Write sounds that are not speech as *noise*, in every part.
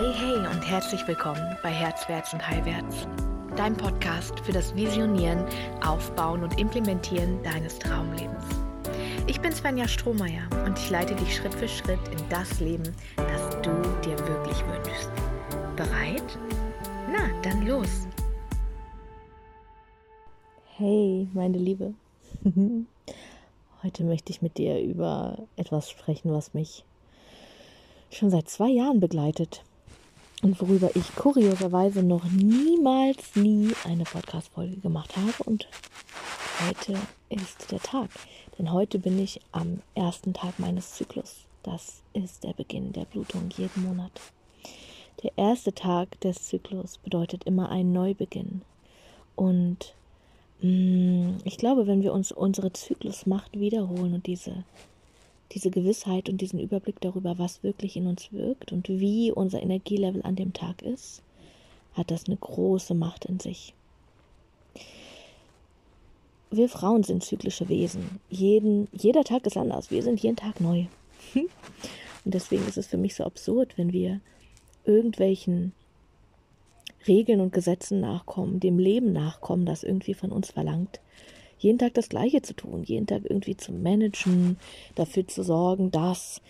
Hey, hey und herzlich willkommen bei Herzwärts und Heilwärts, dein Podcast für das Visionieren, Aufbauen und Implementieren deines Traumlebens. Ich bin Svenja Strohmeier und ich leite dich Schritt für Schritt in das Leben, das du dir wirklich wünschst. Bereit? Na, dann los! Hey, meine Liebe. *laughs* Heute möchte ich mit dir über etwas sprechen, was mich schon seit zwei Jahren begleitet und worüber ich kurioserweise noch niemals nie eine Podcast-Folge gemacht habe. Und heute ist der Tag. Denn heute bin ich am ersten Tag meines Zyklus. Das ist der Beginn der Blutung jeden Monat. Der erste Tag des Zyklus bedeutet immer einen Neubeginn. Und mh, mm, ich glaube, wenn wir uns unsere Zyklusmacht wiederholen und diese diese Gewissheit und diesen Überblick darüber, was wirklich in uns wirkt und wie unser Energielevel an dem Tag ist, hat das eine große Macht in sich. Wir Frauen sind zyklische Wesen. Jeden, jeder Tag ist anders. Wir sind jeden Tag neu. *laughs* Und deswegen ist es für mich so absurd, wenn wir irgendwelchen Regeln und Gesetzen nachkommen, dem Leben nachkommen, das irgendwie von uns verlangt, jeden Tag das Gleiche zu tun, jeden Tag irgendwie zu managen, dafür zu sorgen, dass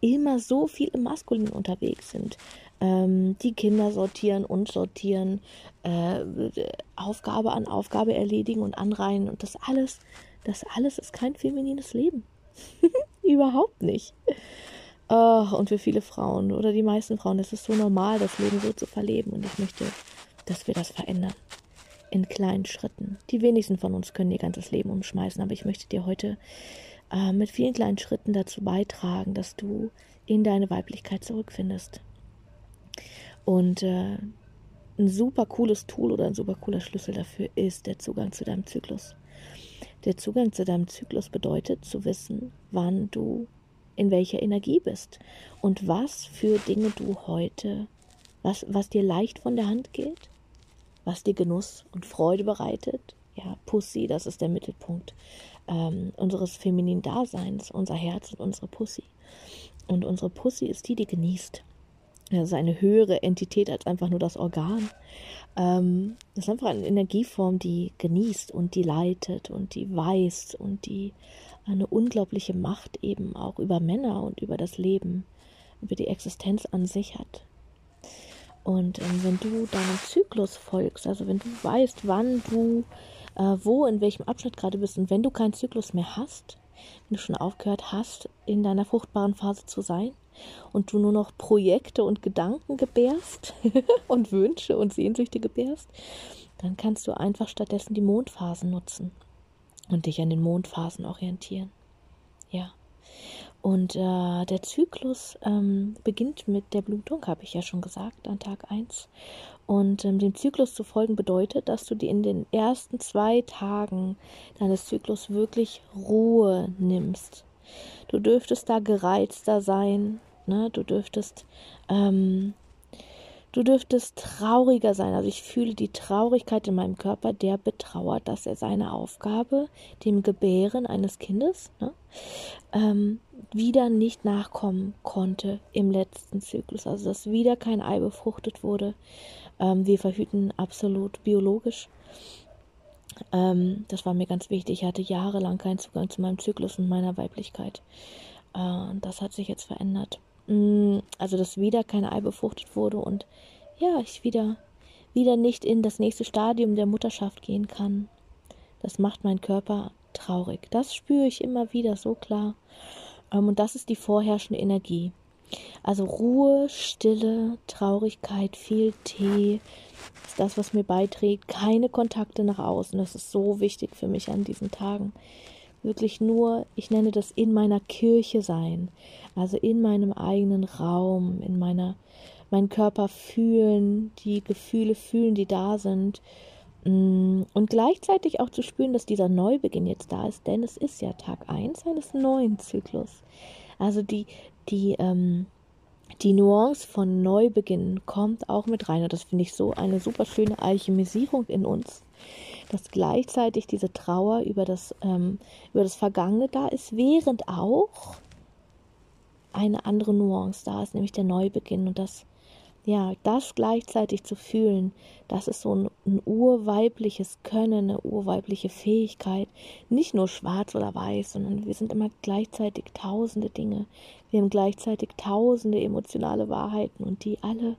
immer so viele Maskulin unterwegs sind. Ähm, die Kinder sortieren und sortieren, äh, Aufgabe an Aufgabe erledigen und anreihen und das alles, das alles ist kein feminines Leben. *laughs* Überhaupt nicht. Oh, und für viele Frauen oder die meisten Frauen ist es so normal, das Leben so zu verleben. Und ich möchte, dass wir das verändern in kleinen Schritten. Die wenigsten von uns können ihr ganzes Leben umschmeißen, aber ich möchte dir heute äh, mit vielen kleinen Schritten dazu beitragen, dass du in deine Weiblichkeit zurückfindest. Und äh, ein super cooles Tool oder ein super cooler Schlüssel dafür ist der Zugang zu deinem Zyklus. Der Zugang zu deinem Zyklus bedeutet zu wissen, wann du in welcher Energie bist und was für Dinge du heute, was, was dir leicht von der Hand geht was dir Genuss und Freude bereitet. Ja, Pussy, das ist der Mittelpunkt ähm, unseres femininen Daseins, unser Herz und unsere Pussy. Und unsere Pussy ist die, die genießt. Das ist eine höhere Entität als einfach nur das Organ. Ähm, das ist einfach eine Energieform, die genießt und die leitet und die weiß und die eine unglaubliche Macht eben auch über Männer und über das Leben, über die Existenz an sich hat. Und ähm, wenn du deinem Zyklus folgst, also wenn du weißt, wann du äh, wo, in welchem Abschnitt gerade bist und wenn du keinen Zyklus mehr hast, wenn du schon aufgehört hast, in deiner fruchtbaren Phase zu sein und du nur noch Projekte und Gedanken gebärst *laughs* und Wünsche und Sehnsüchte gebärst, dann kannst du einfach stattdessen die Mondphasen nutzen und dich an den Mondphasen orientieren. Und äh, der Zyklus ähm, beginnt mit der Blutung, habe ich ja schon gesagt, an Tag 1. Und ähm, dem Zyklus zu folgen bedeutet, dass du dir in den ersten zwei Tagen deines Zyklus wirklich Ruhe nimmst. Du dürftest da gereizter sein, ne? du dürftest ähm, Du dürftest trauriger sein. Also ich fühle die Traurigkeit in meinem Körper, der betrauert, dass er seine Aufgabe, dem Gebären eines Kindes, ne, ähm, wieder nicht nachkommen konnte im letzten Zyklus. Also dass wieder kein Ei befruchtet wurde. Ähm, wir verhüten absolut biologisch. Ähm, das war mir ganz wichtig. Ich hatte jahrelang keinen Zugang zu meinem Zyklus und meiner Weiblichkeit. Äh, das hat sich jetzt verändert. Mm, also dass wieder kein Ei befruchtet wurde und ja, ich wieder, wieder nicht in das nächste Stadium der Mutterschaft gehen kann. Das macht mein Körper traurig. Das spüre ich immer wieder so klar. Ähm, und das ist die vorherrschende Energie. Also Ruhe, Stille, Traurigkeit, viel Tee ist das, was mir beiträgt. Keine Kontakte nach außen. Das ist so wichtig für mich an diesen Tagen wirklich nur, ich nenne das in meiner Kirche sein, also in meinem eigenen Raum, in meiner, meinen Körper fühlen, die Gefühle fühlen, die da sind. Mm, und gleichzeitig auch zu spüren, dass dieser Neubeginn jetzt da ist, denn es ist ja Tag 1 eines neuen Zyklus. Also die, die, ähm, die Nuance von Neubeginn kommt auch mit rein und das finde ich so eine super schöne Alchemisierung in uns dass gleichzeitig diese Trauer über das, ähm, über das Vergangene da ist, während auch eine andere Nuance da ist, nämlich der Neubeginn. Und das ja, das gleichzeitig zu fühlen, das ist so ein, ein, urweibliches Können, eine urweibliche Fähigkeit. Nicht nur schwarz oder weiß, sondern wir sind immer gleichzeitig tausende Dinge. Wir haben gleichzeitig tausende emotionale Wahrheiten und die alle,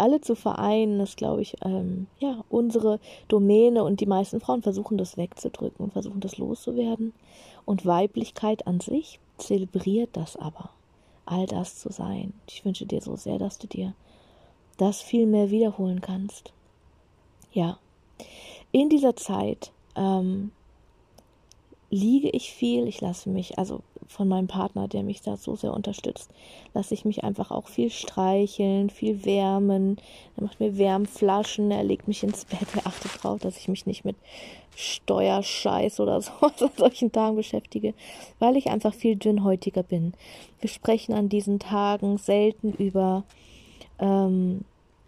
alle zu vereinen, ist, glaube ich, ähm, ja, unsere Domäne und die meisten Frauen versuchen das wegzudrücken und versuchen das loszuwerden. Und Weiblichkeit an sich zelebriert das aber all das zu sein. Ich wünsche dir so sehr, dass du dir das viel mehr wiederholen kannst. Ja, in dieser Zeit ähm, liege ich viel, ich lasse mich, also von meinem Partner, der mich da so sehr unterstützt, lasse ich mich einfach auch viel streicheln, viel wärmen. Er macht mir Wärmflaschen, er legt mich ins Bett, er achtet darauf, dass ich mich nicht mit Steuerscheiß oder *laughs* so an solchen Tagen beschäftige, weil ich einfach viel dünnhäutiger bin. Wir sprechen an diesen Tagen selten über ähm,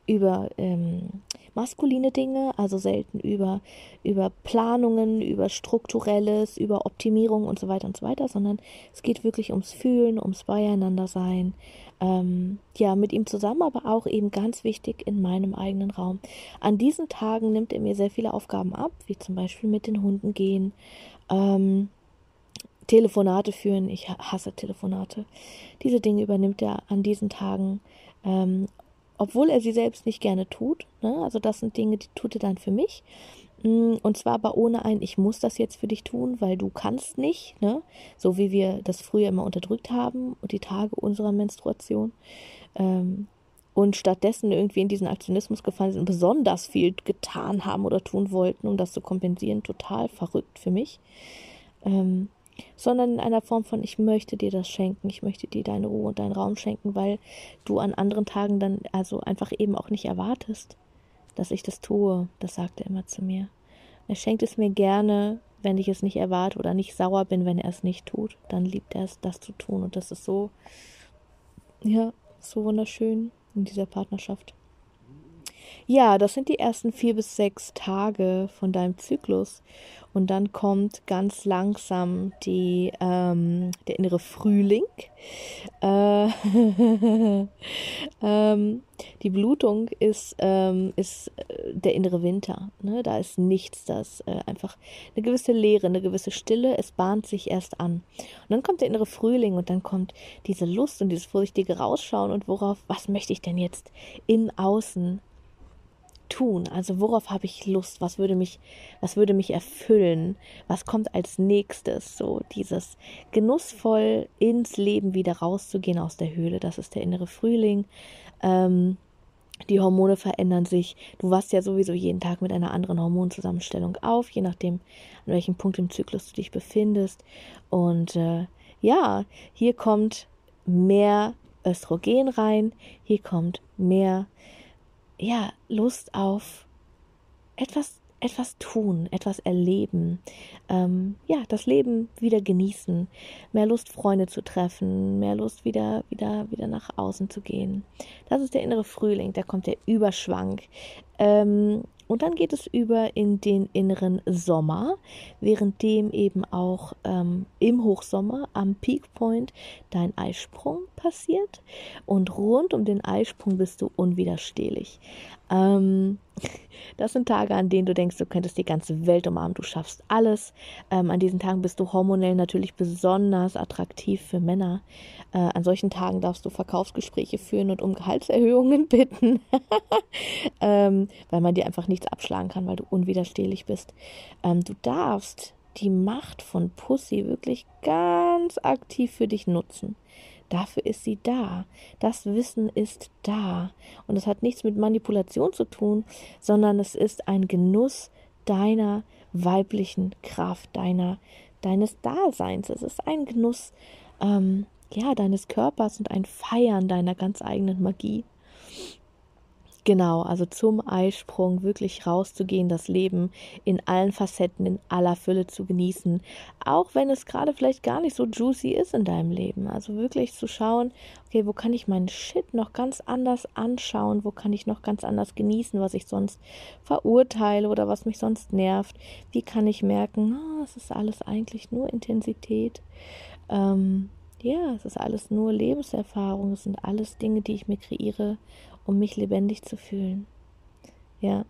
über ähm, maskuline Dinge, also selten über, über Planungen, über Strukturelles, über Optimierung und so weiter und so weiter, sondern es geht wirklich ums Fühlen, ums Beieinandersein. Ähm, ja, mit ihm zusammen, aber auch eben ganz wichtig in meinem eigenen Raum. An diesen Tagen nimmt er mir sehr viele Aufgaben ab, wie zum Beispiel mit den Hunden gehen, ähm, Telefonate führen. Ich hasse Telefonate. Diese Dinge übernimmt er an diesen Tagen ähm, obwohl er sie selbst nicht gerne tut. Ne? Also das sind Dinge, die tut er dann für mich. Mm, und zwar aber ohne ein, ich muss das jetzt für dich tun, weil du kannst nicht, ne? So wie wir das früher immer unterdrückt haben und die Tage unserer Menstruation. Ähm, und stattdessen irgendwie in diesen Aktionismus gefallen sind und besonders viel getan haben oder tun wollten, um das zu kompensieren. Total verrückt für mich. Ähm, sondern in einer Form von, ich möchte dir das schenken, ich möchte dir deine Ruhe und deinen Raum schenken, weil du an anderen Tagen dann also einfach eben auch nicht erwartest, dass ich das tue. Das sagt er immer zu mir. Er schenkt es mir gerne, wenn ich es nicht erwarte oder nicht sauer bin, wenn er es nicht tut. Dann liebt er es, das zu tun. Und das ist so, ja, so wunderschön in dieser Partnerschaft. Ja, das sind die ersten vier bis sechs Tage von deinem Zyklus. Und dann kommt ganz langsam die, ähm, der innere Frühling. Äh, *laughs* ähm, die Blutung ist, ähm, ist äh, der innere Winter. Ne? Da ist nichts, das äh, einfach eine gewisse Leere, eine gewisse Stille. Es bahnt sich erst an. Und dann kommt der innere Frühling und dann kommt diese Lust und dieses vorsichtige Rausschauen und worauf, was möchte ich denn jetzt im Außen tun? Also worauf habe ich Lust? Was würde mich, was würde mich erfüllen? Was kommt als nächstes? So dieses genussvoll ins Leben wieder rauszugehen aus der Höhle. Das ist der innere Frühling. Ähm, die Hormone verändern sich. Du wachst ja sowieso jeden Tag mit einer anderen Hormonzusammenstellung auf, je nachdem, an welchem Punkt im Zyklus du dich befindest. Und äh, ja, hier kommt mehr Östrogen rein, hier kommt mehr ja, Lust auf etwas, etwas tun, etwas erleben, ähm, ja, das Leben wieder genießen, mehr Lust, Freunde zu treffen, mehr Lust, wieder, wieder, wieder nach außen zu gehen. Das ist der innere Frühling, da kommt der Überschwang. Ähm, und dann geht es über in den inneren Sommer, währenddem eben auch ähm, im Hochsommer am Peak Point dein Eisprung passiert. Und rund um den Eisprung bist du unwiderstehlich. Ähm, *laughs* das sind Tage, an denen du denkst, du könntest die ganze Welt umarmen, du schaffst alles. Ähm, an diesen Tagen bist du hormonell natürlich besonders attraktiv für Männer. Äh, an solchen Tagen darfst du Verkaufsgespräche führen und um Gehaltserhöhungen *laughs* bitten, *laughs* ähm, weil man dir einfach nichts abschlagen kann, weil du unwiderstehlich bist. Ähm, du darfst die Macht von Pussy wirklich ganz aktiv für dich nutzen. Dafür ist sie da. Das Wissen ist da. Und es hat nichts mit Manipulation zu tun, sondern es ist ein Genuss deiner weiblichen Kraft, deiner, deines Daseins. Es ist ein Genuss, ähm, ja, deines Körpers und ein Feiern deiner ganz eigenen Magie. Genau, also zum Eisprung wirklich rauszugehen, das Leben in allen Facetten, in aller Fülle zu genießen, auch wenn es gerade vielleicht gar nicht so juicy ist in deinem Leben. Also wirklich zu schauen, okay, wo kann ich meinen Shit noch ganz anders anschauen, wo kann ich noch ganz anders genießen, was ich sonst verurteile oder was mich sonst nervt. Wie kann ich merken, oh, es ist alles eigentlich nur Intensität. Ähm, ja, es ist alles nur Lebenserfahrung, es sind alles Dinge, die ich mir kreiere, um mich lebendig zu fühlen. Ja,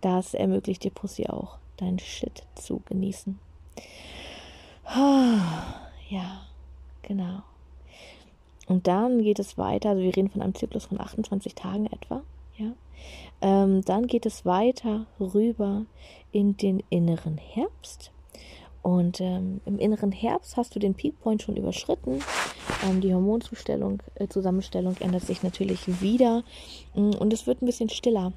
das ermöglicht dir Pussy auch, deinen Shit zu genießen. *sighs* Ja, genau. Und dann geht es weiter, also wir reden von einem Zyklus von 28 Tagen etwa, ja. Ähm, dann geht es weiter rüber in den inneren Herbst. Und ähm, im inneren Herbst hast du den Peak Point schon überschritten. Ähm, die Hormonzustellung, äh, Zusammenstellung ändert sich natürlich wieder. Mm, und es wird ein bisschen stiller.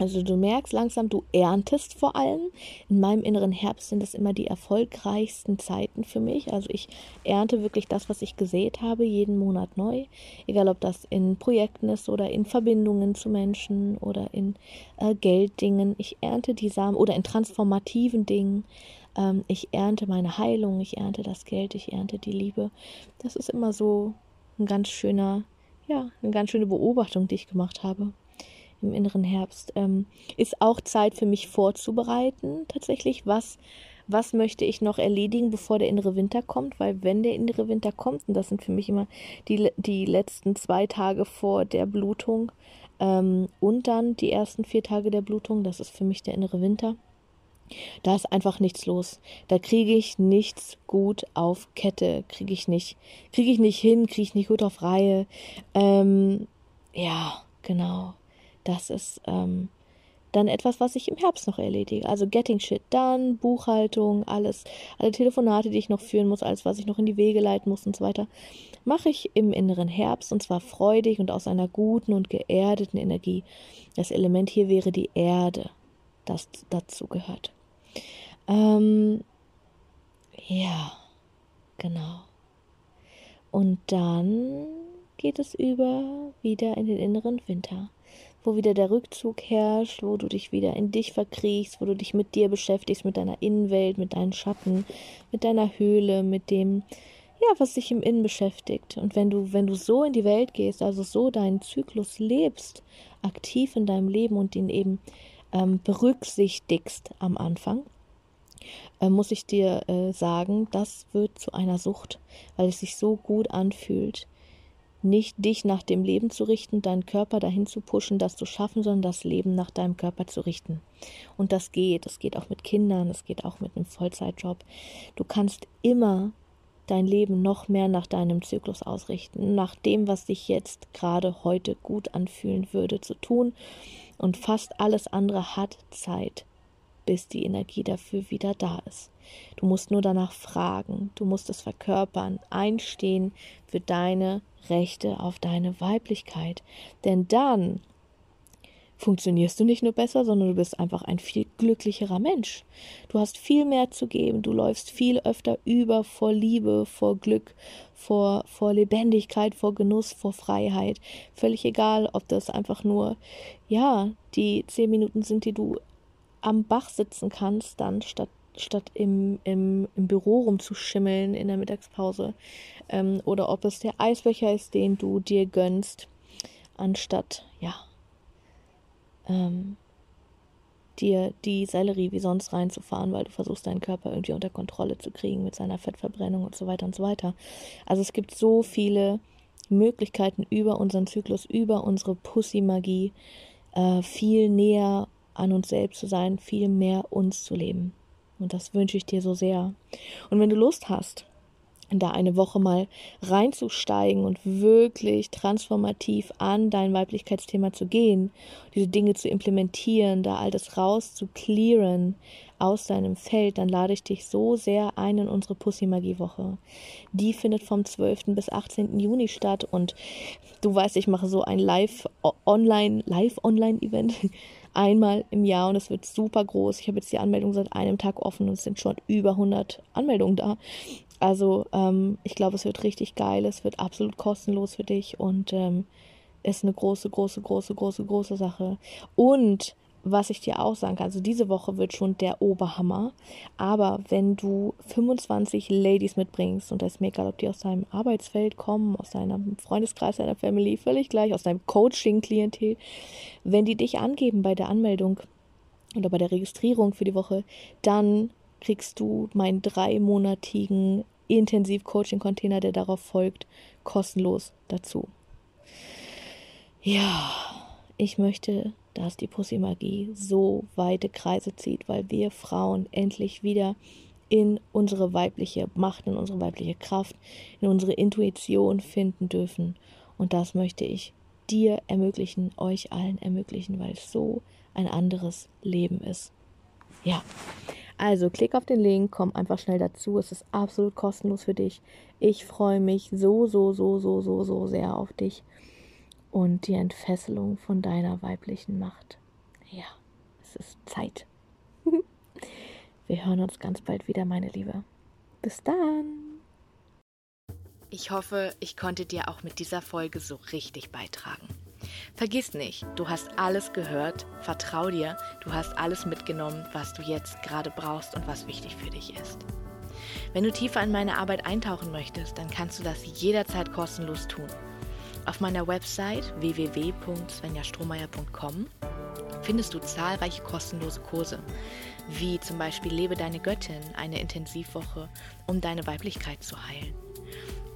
Also du merkst langsam, du erntest vor allem. In meinem inneren Herbst sind das immer die erfolgreichsten Zeiten für mich. Also ich ernte wirklich das, was ich gesät habe, jeden Monat neu. Egal ob das in Projekten ist oder in Verbindungen zu Menschen oder in äh, Gelddingen. Ich ernte die Samen oder in transformativen Dingen. Ähm, ich ernte meine Heilung, ich ernte das Geld, ich ernte die Liebe. Das ist immer so ein ganz schöner, ja, eine ganz schöne Beobachtung, die ich gemacht habe im inneren Herbst. Ähm, ist auch Zeit für mich vorzubereiten, tatsächlich, was, was möchte ich noch erledigen, bevor der innere Winter kommt, weil wenn der innere Winter kommt, und das sind für mich immer die, die letzten zwei Tage vor der Blutung ähm, und dann die ersten vier Tage der Blutung, das ist für mich der innere Winter. Da ist einfach nichts los. Da kriege ich nichts gut auf Kette, kriege ich nicht, kriege ich nicht hin, kriege ich nicht gut auf Reihe. Ähm, ja, genau das ist ähm, dann etwas, was ich im Herbst noch erledige. Also Getting Shit Done, Buchhaltung, alles, alle Telefonate, die ich noch führen muss, alles, was ich noch in die Wege leiten muss und so weiter, mache ich im inneren Herbst und zwar freudig und aus einer guten und geerdeten Energie. Das Element hier wäre die Erde, das dazu gehört. Ähm, ja, genau. Und dann geht es über wieder in den inneren Winter wo wieder der Rückzug herrscht, wo du dich wieder in dich verkriechst, wo du dich mit dir beschäftigst, mit deiner Innenwelt, mit deinen Schatten, mit deiner Höhle, mit dem, ja, was dich im Innen beschäftigt. Und wenn du, wenn du so in die Welt gehst, also so deinen Zyklus lebst, aktiv in deinem Leben und ihn eben ähm, berücksichtigst am Anfang, äh, muss ich dir äh, sagen, das wird zu einer Sucht, weil es sich so gut anfühlt nicht dich nach dem Leben zu richten, deinen Körper dahin zu pushen, das zu schaffen, sondern das Leben nach deinem Körper zu richten. Und das geht. Das geht auch mit Kindern, das geht auch mit einem Vollzeitjob. Du kannst immer dein Leben noch mehr nach deinem Zyklus ausrichten, nach dem, was sich jetzt gerade heute gut anfühlen würde zu tun. Und fast alles andere hat Zeit, bis die Energie dafür wieder da ist. Du musst nur danach fragen, du musst es verkörpern, einstehen für deine Rechte auf deine Weiblichkeit. Denn dann funktionierst du nicht nur besser, sondern du bist einfach ein viel glücklicherer Mensch. Du hast viel mehr zu geben, du läufst viel öfter über vor Liebe, vor Glück, vor, vor Lebendigkeit, vor Genuss, vor Freiheit. Völlig egal, ob das einfach nur, ja, die zehn Minuten sind, die du am Bach sitzen kannst, dann statt statt im, im, im Büro rumzuschimmeln in der Mittagspause. Ähm, oder ob es der Eisbecher ist, den du dir gönnst, anstatt, ja, ähm, dir die Sellerie wie sonst reinzufahren, weil du versuchst, deinen Körper irgendwie unter Kontrolle zu kriegen mit seiner Fettverbrennung und so weiter und so weiter. Also es gibt so viele Möglichkeiten über unseren Zyklus, über unsere Pussy-Magie, äh, viel näher an uns selbst zu sein, viel mehr uns zu leben. Und das wünsche ich dir so sehr. Und wenn du Lust hast, da eine Woche mal reinzusteigen und wirklich transformativ an dein Weiblichkeitsthema zu gehen, diese Dinge zu implementieren, da all das raus zu clearen aus deinem Feld, dann lade ich dich so sehr ein in unsere Pussy-Magie-Woche. Die findet vom 12. bis 18. Juni statt und du weißt, ich mache so ein Live-Online, Live-Online-Event *laughs* einmal im Jahr und es wird super groß. Ich habe jetzt die Anmeldung seit einem Tag offen und es sind schon über 100 Anmeldungen da. Also ähm, ich glaube, es wird richtig geil. Es wird absolut kostenlos für dich und ähm, ist eine große, große, große, große, große Sache. Und was ich dir auch sagen kann, also diese Woche wird schon der Oberhammer. Aber wenn du 25 Ladies mitbringst, und das ist mir egal, ob die aus deinem Arbeitsfeld kommen, aus deinem Freundeskreis, deiner Family, völlig gleich, aus deinem Coaching-Klientel, wenn die dich angeben bei der Anmeldung oder bei der Registrierung für die Woche, dann kriegst du meinen dreimonatigen Intensiv-Coaching-Container, der darauf folgt, kostenlos dazu. Ja, ich möchte, dass die Pussy-Magie so weite Kreise zieht, weil wir Frauen endlich wieder in unsere weibliche Macht, in unsere weibliche Kraft, in unsere Intuition finden dürfen. Und das möchte ich dir ermöglichen, euch allen ermöglichen, weil es so ein anderes Leben ist. Ja, also klick auf den Link, komm einfach schnell dazu. Es ist absolut kostenlos für dich. Ich freue mich so, so, so, so, so, so sehr auf dich und die Entfesselung von deiner weiblichen Macht. Ja, es ist Zeit. *laughs* Wir hören uns ganz bald wieder, meine Liebe. Bis dann. Ich hoffe, ich konnte dir auch mit dieser Folge so richtig beitragen. Vergiss nicht, du hast alles gehört, vertrau dir, du hast alles mitgenommen, was du jetzt gerade brauchst und was wichtig für dich ist. Wenn du tiefer in meine Arbeit eintauchen möchtest, dann kannst du das jederzeit kostenlos tun. Auf meiner Website www.svenjastrohmeier.com findest du zahlreiche kostenlose Kurse, wie zum Beispiel Lebe deine Göttin, eine Intensivwoche, um deine Weiblichkeit zu heilen.